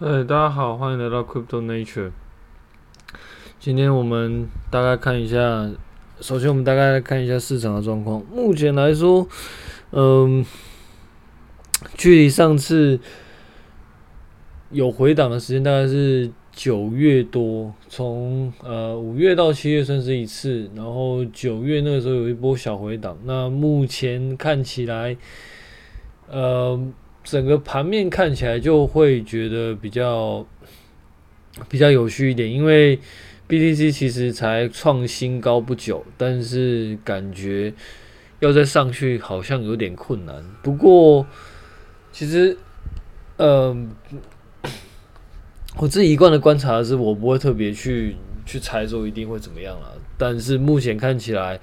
哎，大家好，欢迎来到 Crypto Nature。今天我们大概看一下，首先我们大概看一下市场的状况。目前来说，嗯，距离上次有回档的时间大概是九月多，从呃五月到七月算是一次，然后九月那个时候有一波小回档。那目前看起来，呃。整个盘面看起来就会觉得比较比较有序一点，因为 BTC 其实才创新高不久，但是感觉要再上去好像有点困难。不过，其实，呃，我自己一贯的观察的是，我不会特别去去猜说一定会怎么样了。但是目前看起来。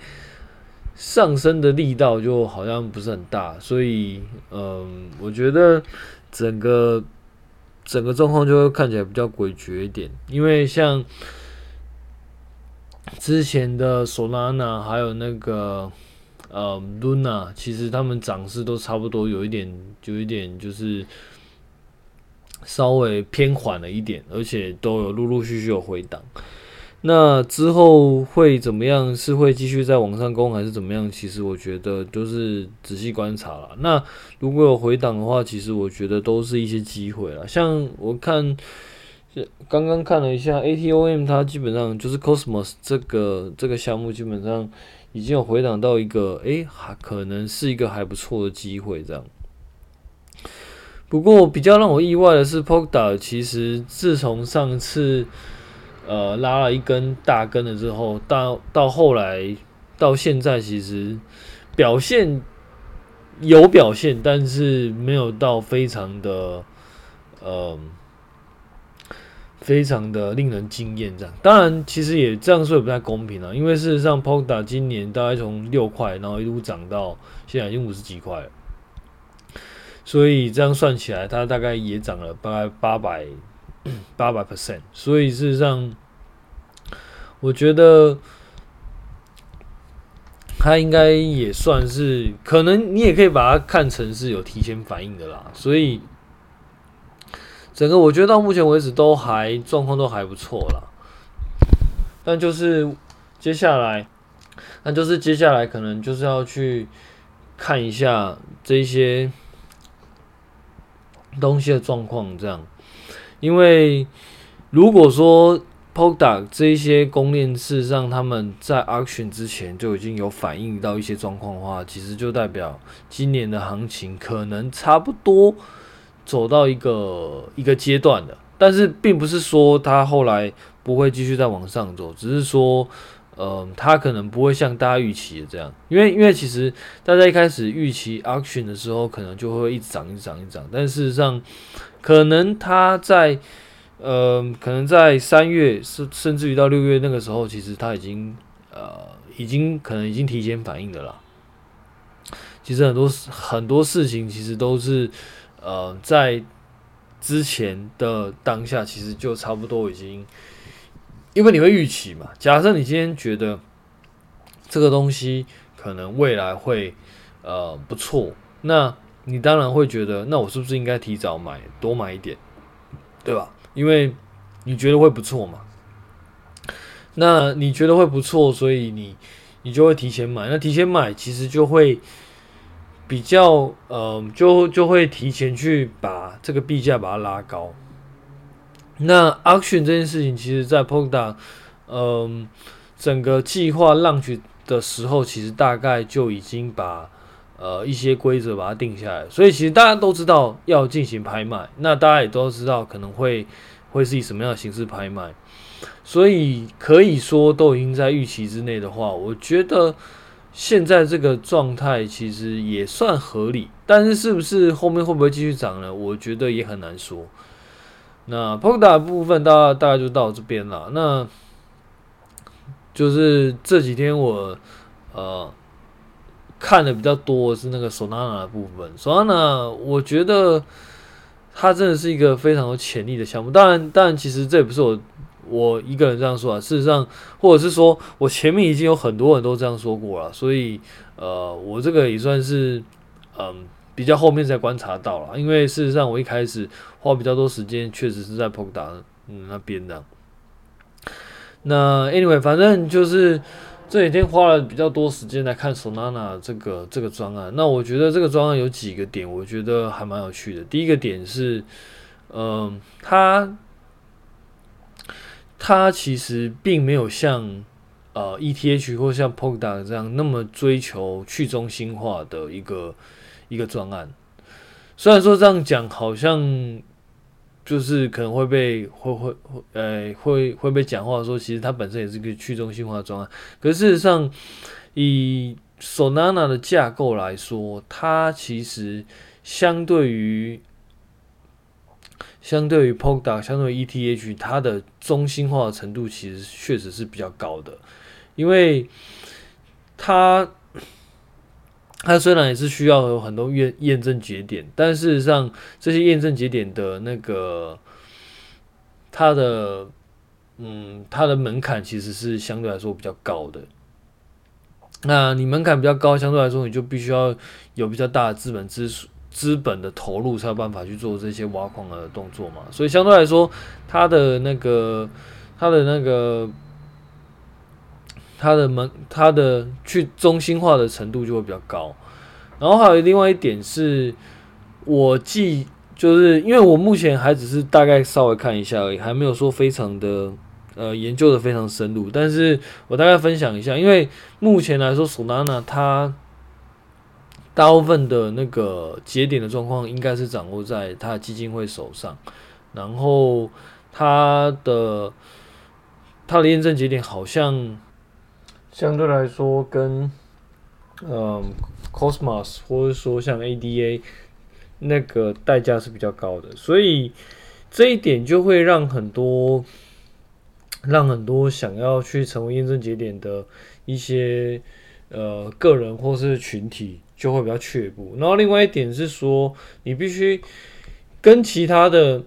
上升的力道就好像不是很大，所以，嗯，我觉得整个整个状况就会看起来比较诡谲一点。因为像之前的索拉娜还有那个呃 Luna，其实他们涨势都差不多，有一点，有一点就是稍微偏缓了一点，而且都有陆陆续续有回档。那之后会怎么样？是会继续再往上攻，还是怎么样？其实我觉得都是仔细观察了。那如果有回档的话，其实我觉得都是一些机会了。像我看，刚刚看了一下 ATOM，它基本上就是 Cosmos 这个这个项目，基本上已经有回档到一个，诶，还可能是一个还不错的机会这样。不过比较让我意外的是，Poka 其实自从上次。呃，拉了一根大根了之后，到到后来到现在，其实表现有表现，但是没有到非常的呃，非常的令人惊艳这样。当然，其实也这样说也不太公平啊，因为事实上 p o k a 今年大概从六块，然后一路涨到现在已经五十几块了，所以这样算起来，它大概也涨了大概八百。八百 percent，所以事实上，我觉得他应该也算是，可能你也可以把它看成是有提前反应的啦。所以整个我觉得到目前为止都还状况都还不错啦。但就是接下来，那就是接下来可能就是要去看一下这些东西的状况，这样。因为如果说 Polkadot 这一些公链，事实上他们在 auction 之前就已经有反映到一些状况的话，其实就代表今年的行情可能差不多走到一个一个阶段了。但是并不是说它后来不会继续再往上走，只是说，呃，它可能不会像大家预期的这样。因为因为其实大家一开始预期 auction 的时候，可能就会一直涨，一直涨，一直涨。但事实上，可能它在，呃，可能在三月甚甚至于到六月那个时候，其实他已经，呃，已经可能已经提前反应的了。其实很多很多事情其实都是，呃，在之前的当下，其实就差不多已经，因为你会预期嘛。假设你今天觉得这个东西可能未来会，呃，不错，那。你当然会觉得，那我是不是应该提早买，多买一点，对吧？因为你觉得会不错嘛。那你觉得会不错，所以你你就会提前买。那提前买其实就会比较，呃，就就会提前去把这个币价把它拉高。那 auction 这件事情，其实在 Polkadot，嗯，整个计划 launch 的时候，其实大概就已经把。呃，一些规则把它定下来，所以其实大家都知道要进行拍卖，那大家也都知道可能会会是以什么样的形式拍卖，所以可以说都已经在预期之内的话，我觉得现在这个状态其实也算合理，但是是不是后面会不会继续涨呢？我觉得也很难说。那 Pod 部分大概大概就到这边了，那就是这几天我呃。看的比较多是那个 Solana 的部分，Solana 我觉得它真的是一个非常有潜力的项目。当然，当然，其实这也不是我我一个人这样说啊。事实上，或者是说我前面已经有很多人都这样说过了，所以呃，我这个也算是嗯、比较后面才观察到了，因为事实上我一开始花比较多时间，确实是在 Polkadot 嗯那边的。那 anyway，反正就是这几天花了比较多时间来看 Solana 这个这个专案。那我觉得这个专案有几个点，我觉得还蛮有趣的。第一个点是，嗯、呃，它它其实并没有像呃 ETH 或像 Polkadot 这样那么追求去中心化的一个一个专案。虽然说这样讲好像。就是可能会被会会会呃会会被讲话说，其实它本身也是个去中心化专案。可事实上，以 Solana 的架构来说，它其实相对于相对于 Polkadot 相对于 ETH，它的中心化的程度其实确实是比较高的，因为它。它虽然也是需要有很多验验证节点，但事实上这些验证节点的那个它的嗯它的门槛其实是相对来说比较高的。那你门槛比较高，相对来说你就必须要有比较大的资本资资本的投入，才有办法去做这些挖矿的动作嘛。所以相对来说，它的那个它的那个。它的门，它的去中心化的程度就会比较高，然后还有另外一点是，我记就是因为我目前还只是大概稍微看一下而已，还没有说非常的呃研究的非常深入，但是我大概分享一下，因为目前来说，Solana 它大部分的那个节点的状况应该是掌握在它的基金会手上，然后它的它的验证节点好像。相对来说，跟嗯 Cosmos 或者说像 ADA 那个代价是比较高的，所以这一点就会让很多让很多想要去成为验证节点的一些呃个人或是群体就会比较却步。然后另外一点是说，你必须跟其他的。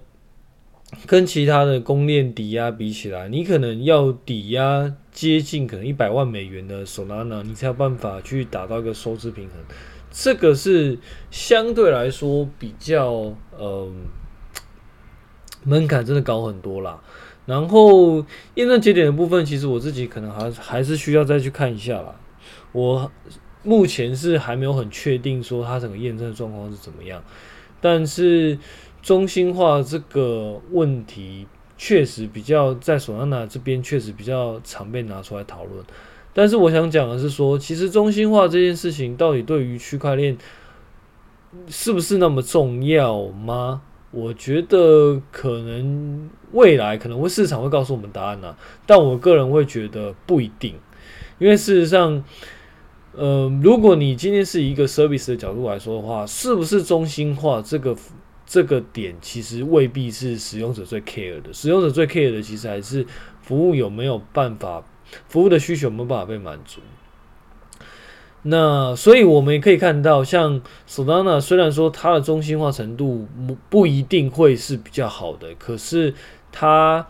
跟其他的公链抵押比起来，你可能要抵押接近可能一百万美元的 Solana，你才有办法去达到一个收支平衡。这个是相对来说比较呃门槛真的高很多啦。然后验证节点的部分，其实我自己可能还还是需要再去看一下啦。我目前是还没有很确定说它整个验证的状况是怎么样，但是。中心化这个问题确实比较在索纳纳这边确实比较常被拿出来讨论，但是我想讲的是说，其实中心化这件事情到底对于区块链是不是那么重要吗？我觉得可能未来可能会市场会告诉我们答案呐，但我个人会觉得不一定，因为事实上，呃，如果你今天是一个 service 的角度来说的话，是不是中心化这个？这个点其实未必是使用者最 care 的，使用者最 care 的其实还是服务有没有办法，服务的需求有没有办法被满足。那所以我们也可以看到，像 Solana 虽然说它的中心化程度不不一定会是比较好的，可是它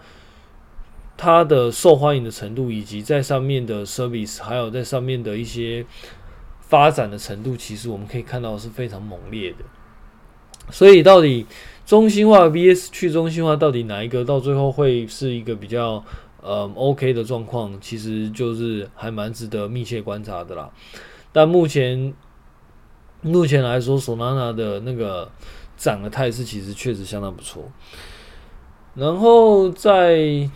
它的受欢迎的程度，以及在上面的 service，还有在上面的一些发展的程度，其实我们可以看到是非常猛烈的。所以，到底中心化 vs 去中心化，到底哪一个到最后会是一个比较呃 OK 的状况？其实就是还蛮值得密切观察的啦。但目前目前来说索纳纳的那个涨的态势其实确实相当不错。然后在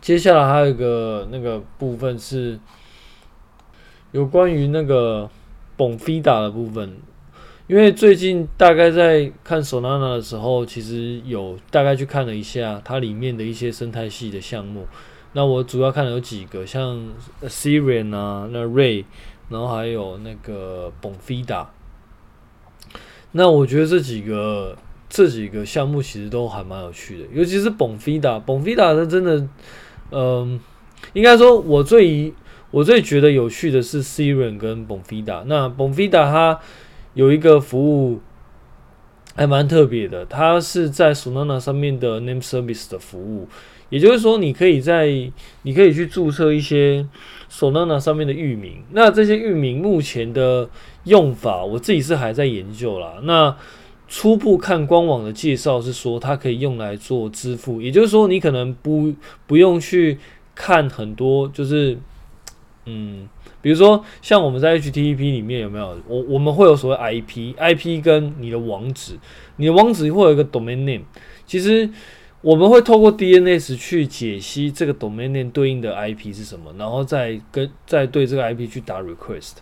接下来还有一个那个部分是有关于那个 Bonfida 的部分。因为最近大概在看 Solana 的时候，其实有大概去看了一下它里面的一些生态系的项目。那我主要看了有几个，像 Ethereum 啊，那 Ray，然后还有那个 Bonfida。那我觉得这几个这几个项目其实都还蛮有趣的，尤其是 Bonfida，Bonfida 它真的，嗯、应该说我最我最觉得有趣的是 Siren 跟 Bonfida。那 Bonfida 它有一个服务还蛮特别的，它是在 Solana 上面的 Name Service 的服务，也就是说，你可以在你可以去注册一些 Solana 上面的域名。那这些域名目前的用法，我自己是还在研究啦。那初步看官网的介绍是说，它可以用来做支付，也就是说，你可能不不用去看很多，就是嗯，比如说像我们在 HTTP 里面有没有，我我们会有所谓 IP，IP 跟你的网址，你的网址会有一个 domain name，其实我们会透过 DNS 去解析这个 domain name 对应的 IP 是什么，然后再跟再对这个 IP 去打 request。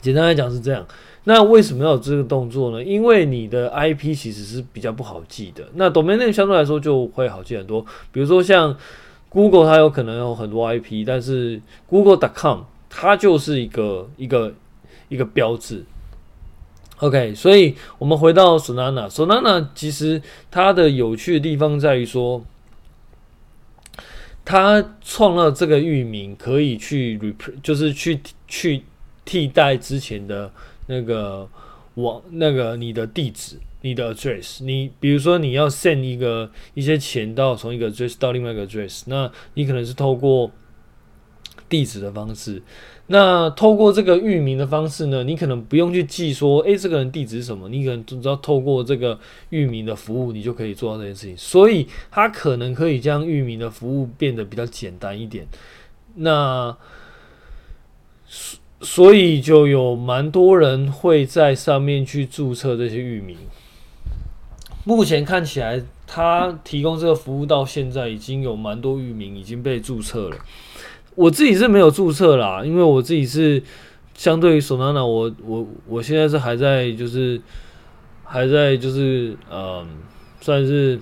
简单来讲是这样，那为什么要有这个动作呢？因为你的 IP 其实是比较不好记的，那 domain name 相对来说就会好记很多。比如说像 Google，它有可能有很多 IP，但是 Google.com 它就是一个一个一个标志。OK，所以我们回到 Solana，Solana 其实它的有趣的地方在于说，它创了这个域名可以去 rep，就是去去。替代之前的那个网，那个你的地址，你的 address，你比如说你要 send 一个一些钱到从一个 address 到另外一个 address，那你可能是透过地址的方式，那透过这个域名的方式呢，你可能不用去记说，诶、这个人地址是什么，你可能只要透过这个域名的服务，你就可以做到这件事情，所以它可能可以将域名的服务变得比较简单一点，那。所以就有蛮多人会在上面去注册这些域名。目前看起来，他提供这个服务到现在已经有蛮多域名已经被注册了。我自己是没有注册啦，因为我自己是相对于 Solana，我我我现在是还在就是还在就是嗯，算是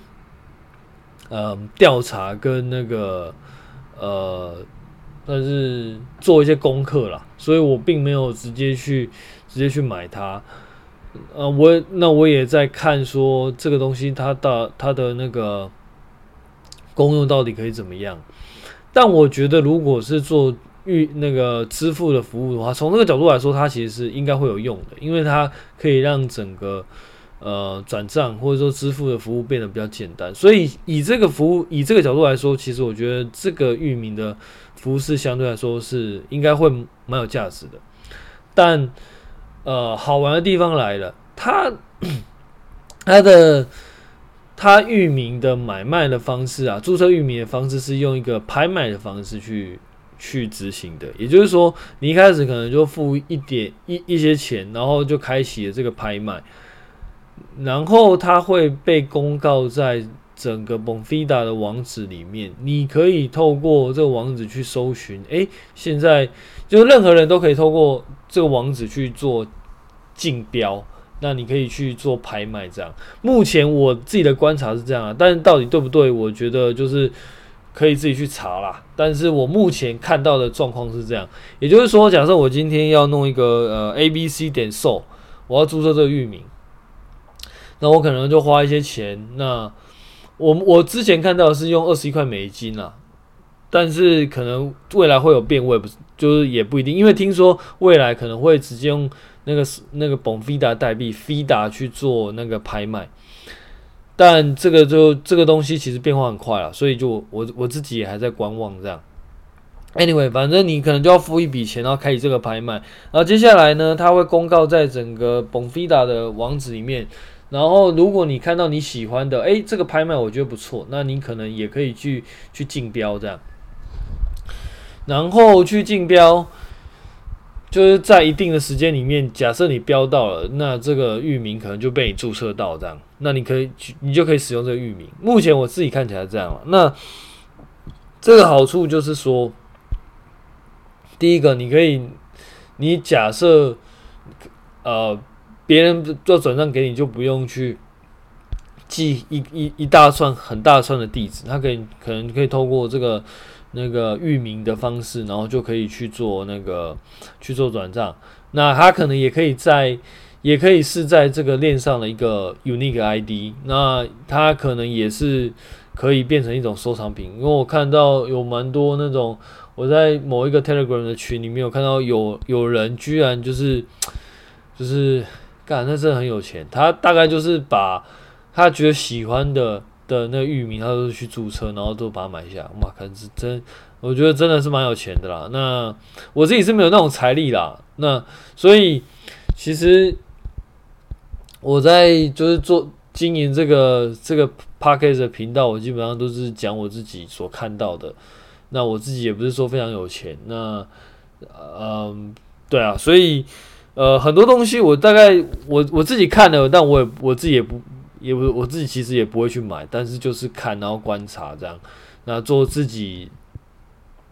嗯调查跟那个呃。但是做一些功课啦，所以我并没有直接去直接去买它。呃，我那我也在看说这个东西它的它的那个功用到底可以怎么样。但我觉得如果是做预那个支付的服务的话，从那个角度来说，它其实是应该会有用的，因为它可以让整个呃转账或者说支付的服务变得比较简单。所以以这个服务以这个角度来说，其实我觉得这个域名的。服务是相对来说是应该会蛮有价值的，但呃，好玩的地方来了，它 它的它域名的买卖的方式啊，注册域名的方式是用一个拍卖的方式去去执行的，也就是说，你一开始可能就付一点一一些钱，然后就开启了这个拍卖，然后它会被公告在。整个 Bonfida 的网址里面，你可以透过这个网址去搜寻。诶，现在就任何人都可以透过这个网址去做竞标，那你可以去做拍卖。这样，目前我自己的观察是这样啊，但是到底对不对，我觉得就是可以自己去查啦。但是我目前看到的状况是这样，也就是说，假设我今天要弄一个呃 ABC 点 SO，我要注册这个域名，那我可能就花一些钱，那。我我之前看到是用二十一块美金啊，但是可能未来会有变，我也不，就是也不一定，因为听说未来可能会直接用那个是那个 Bonfida 代币 Fida 去做那个拍卖，但这个就这个东西其实变化很快了，所以就我我自己也还在观望这样。Anyway，反正你可能就要付一笔钱，然后开启这个拍卖，然后接下来呢，它会公告在整个 Bonfida 的网址里面。然后，如果你看到你喜欢的，诶，这个拍卖我觉得不错，那你可能也可以去去竞标这样。然后去竞标，就是在一定的时间里面，假设你标到了，那这个域名可能就被你注册到这样，那你可以去，你就可以使用这个域名。目前我自己看起来这样了。那这个好处就是说，第一个，你可以，你假设，呃。别人做转账给你，就不用去记一一一大串很大串的地址，他可以可能可以透过这个那个域名的方式，然后就可以去做那个去做转账。那他可能也可以在，也可以是在这个链上的一个 unique ID。那他可能也是可以变成一种收藏品，因为我看到有蛮多那种，我在某一个 Telegram 的群里面有看到有有人居然就是就是。干，那真的很有钱。他大概就是把他觉得喜欢的的那个域名，他都去注册，然后都把它买下。哇，可能是真，我觉得真的是蛮有钱的啦。那我自己是没有那种财力啦。那所以其实我在就是做经营这个这个 Podcast 的频道，我基本上都是讲我自己所看到的。那我自己也不是说非常有钱，那嗯，对啊，所以呃很多东西我大概我我自己看了，但我也我自己也不也不是我自己其实也不会去买，但是就是看然后观察这样，那做自己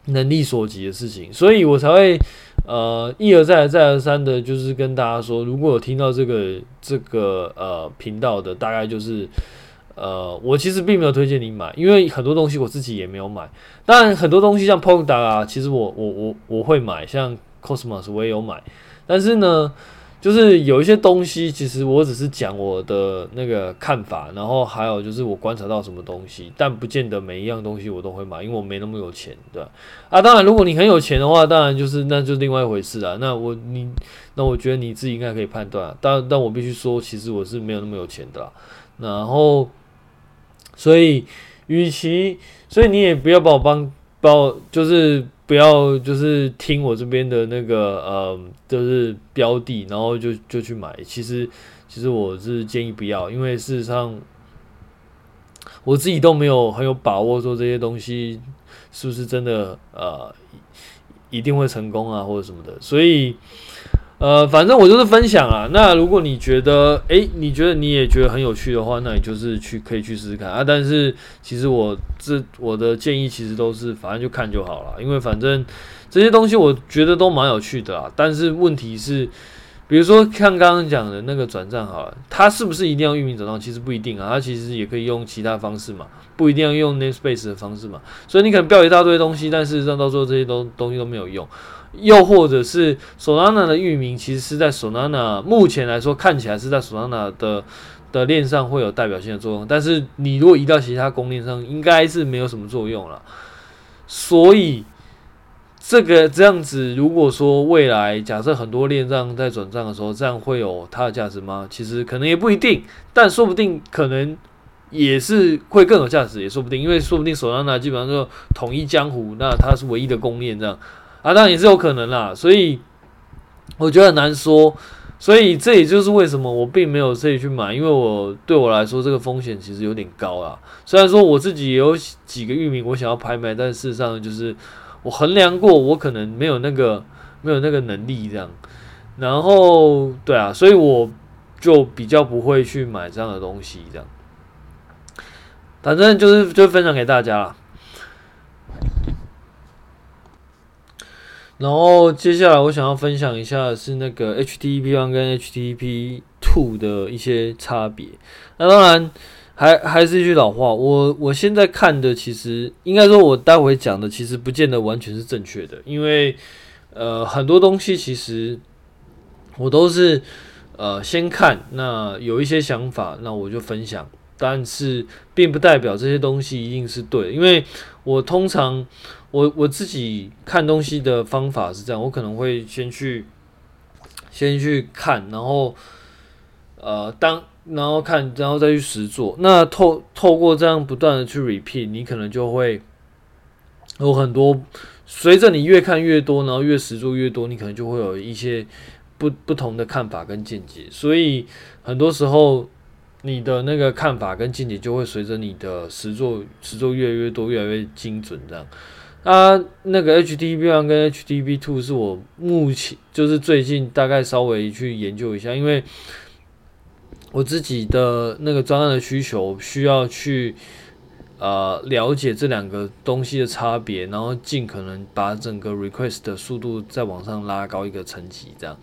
能力所及的事情，所以我才会呃一而再再而三的，就是跟大家说，如果有听到这个这个呃频道的，大概就是。呃，我其实并没有推荐你买，因为很多东西我自己也没有买。当然，很多东西像 Polka 啊，其实我我我我会买，像 Cosmos 我也有买。但是呢，就是有一些东西，其实我只是讲我的那个看法，然后还有就是我观察到什么东西，但不见得每一样东西我都会买，因为我没那么有钱，对吧？啊，当然，如果你很有钱的话，当然就是那就另外一回事啊。那我你那我觉得你自己应该可以判断。但但我必须说，其实我是没有那么有钱的。然后。所以，与其，所以你也不要把我帮，把我就是不要就是听我这边的那个呃，就是标的，然后就就去买。其实，其实我是建议不要，因为事实上我自己都没有很有把握说这些东西是不是真的呃一定会成功啊，或者什么的。所以。呃，反正我就是分享啊。那如果你觉得，诶、欸，你觉得你也觉得很有趣的话，那你就是去可以去试试看啊。但是其实我这我的建议其实都是，反正就看就好了。因为反正这些东西我觉得都蛮有趣的啊。但是问题是，比如说像刚刚讲的那个转账好了，它是不是一定要域名转账？其实不一定啊，它其实也可以用其他方式嘛，不一定要用 namespace 的方式嘛。所以你可能标一大堆东西，但事实上到时候这些东东西都没有用。又或者是 Solana 的域名，其实是在 Solana 目前来说看起来是在 Solana 的的链上会有代表性的作用，但是你如果移到其他公链上，应该是没有什么作用了。所以这个这样子，如果说未来假设很多链上在转账的时候，这样会有它的价值吗？其实可能也不一定，但说不定可能也是会更有价值，也说不定，因为说不定 Solana 基本上就统一江湖，那它是唯一的公链这样。啊，当然也是有可能啦，所以我觉得很难说，所以这也就是为什么我并没有自己去买，因为我对我来说这个风险其实有点高啦。虽然说我自己也有几个域名我想要拍卖，但事实上就是我衡量过，我可能没有那个没有那个能力这样。然后对啊，所以我就比较不会去买这样的东西这样。反正就是就分享给大家啦。然后接下来我想要分享一下是那个 HTTP one 跟 HTTP two 的一些差别。那当然还还是一句老话，我我现在看的其实应该说，我待会讲的其实不见得完全是正确的，因为呃很多东西其实我都是呃先看，那有一些想法，那我就分享，但是并不代表这些东西一定是对，因为我通常。我我自己看东西的方法是这样，我可能会先去先去看，然后呃当然后看，然后再去实做。那透透过这样不断的去 repeat，你可能就会有很多。随着你越看越多，然后越实做越多，你可能就会有一些不不同的看法跟见解。所以很多时候，你的那个看法跟见解就会随着你的实做实做越来越多，越来越精准这样。啊，那个 HTTP one 跟 HTTP two 是我目前就是最近大概稍微去研究一下，因为我自己的那个专案的需求需要去呃了解这两个东西的差别，然后尽可能把整个 request 的速度再往上拉高一个层级，这样。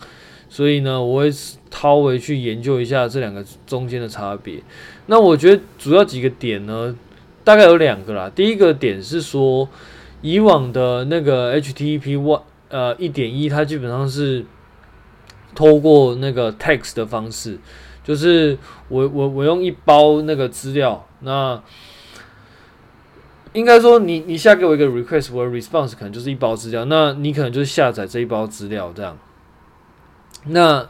所以呢，我会稍微去研究一下这两个中间的差别。那我觉得主要几个点呢，大概有两个啦。第一个点是说。以往的那个 HTTP one 呃一点一，它基本上是透过那个 text 的方式，就是我我我用一包那个资料，那应该说你你下给我一个 request，我的 response 可能就是一包资料，那你可能就是下载这一包资料这样，那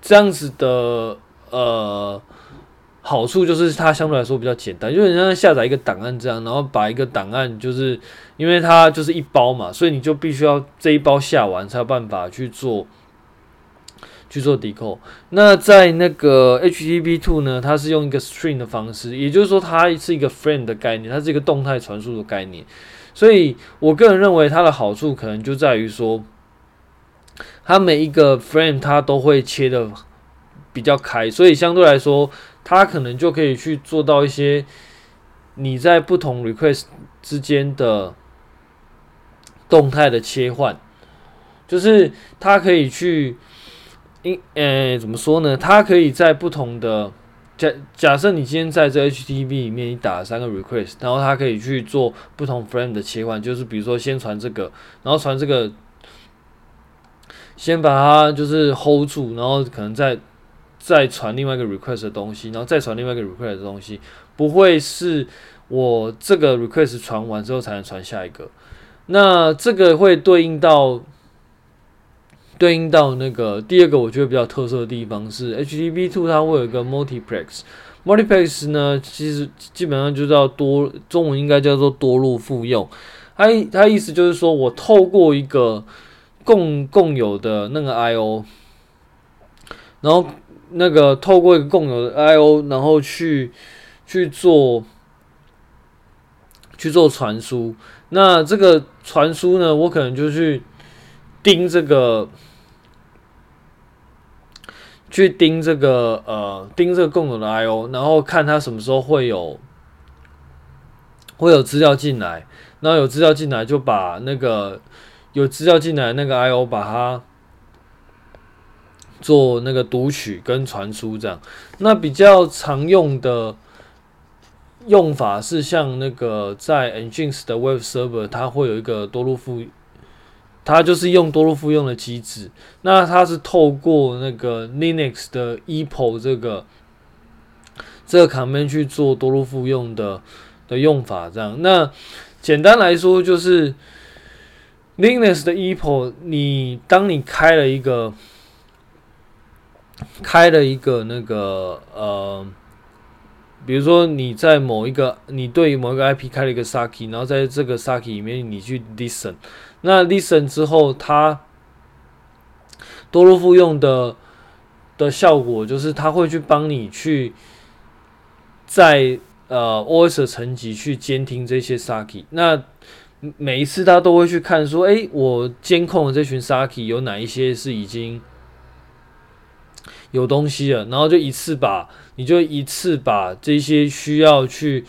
这样子的呃。好处就是它相对来说比较简单，就是你像下载一个档案这样，然后把一个档案，就是因为它就是一包嘛，所以你就必须要这一包下完才有办法去做，去做 decode。那在那个 HTTP2 呢，它是用一个 string 的方式，也就是说它是一个 frame 的概念，它是一个动态传输的概念。所以我个人认为它的好处可能就在于说，它每一个 frame 它都会切的比较开，所以相对来说，它可能就可以去做到一些你在不同 request 之间的动态的切换，就是它可以去，因呃怎么说呢？它可以在不同的假假设你今天在这 HTTP 里面你打了三个 request，然后它可以去做不同 frame 的切换，就是比如说先传这个，然后传这个，先把它就是 hold 住，然后可能再。再传另外一个 request 的东西，然后再传另外一个 request 的东西，不会是我这个 request 传完之后才能传下一个。那这个会对应到对应到那个第二个我觉得比较特色的地方是 HTTP2 它会有一个 multiplex，multiplex 呢其实基本上就叫多，中文应该叫做多路复用。它它意思就是说我透过一个共共有的那个 IO，然后。那个透过一个共有的 I/O，然后去去做去做传输。那这个传输呢，我可能就去盯这个，去盯这个呃，盯这个共有的 I/O，然后看它什么时候会有会有资料进来。然后有资料进来，就把那个有资料进来那个 I/O 把它。做那个读取跟传输这样，那比较常用的用法是像那个在 Nginx 的 Web Server，它会有一个多路复，它就是用多路复用的机制。那它是透过那个 Linux 的 EPO 这个这个卡片去做多路复用的的用法这样。那简单来说就是 Linux 的 EPO，你当你开了一个开了一个那个呃，比如说你在某一个你对某一个 IP 开了一个 Saki，然后在这个 Saki 里面你去 listen，那 listen 之后它多路复用的的效果就是它会去帮你去在呃 OS 的层级去监听这些 Saki，那每一次他都会去看说，哎，我监控的这群 Saki 有哪一些是已经。有东西了，然后就一次把，你就一次把这些需要去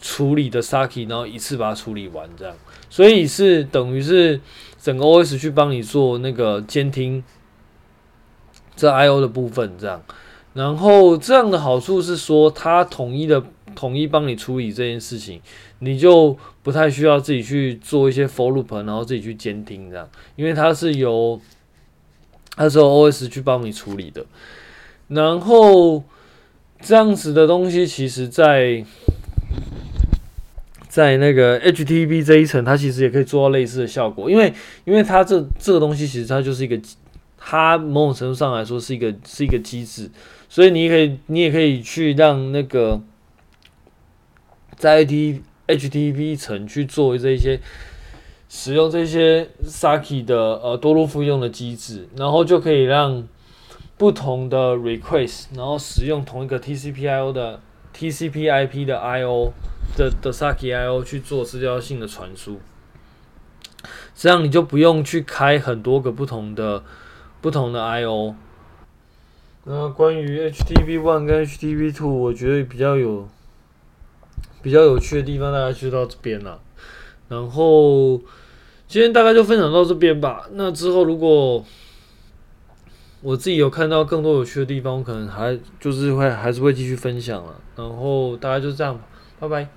处理的 Saki，然后一次把它处理完，这样，所以是等于是整个 OS 去帮你做那个监听这 IO 的部分，这样，然后这样的好处是说，它统一的统一帮你处理这件事情，你就不太需要自己去做一些 for loop，然后自己去监听这样，因为它是由它是由 OS 去帮你处理的。然后这样子的东西，其实在在那个 HTTP 这一层，它其实也可以做到类似的效果。因为因为它这这个东西，其实它就是一个，它某种程度上来说是一个是一个机制，所以你可以你也可以去让那个在 HTTP 层去做这些使用这些 Saki 的呃多路复用的机制，然后就可以让。不同的 request，然后使用同一个 TCP/IO 的 TCP/IP 的 IO 的的 Saki IO 去做资料性的传输，这样你就不用去开很多个不同的不同的 IO。那关于 HTTP One 跟 HTTP Two，我觉得比较有比较有趣的地方，大家就到这边了。然后今天大概就分享到这边吧。那之后如果我自己有看到更多有趣的地方，我可能还就是会还是会继续分享了。然后大概就这样，拜拜。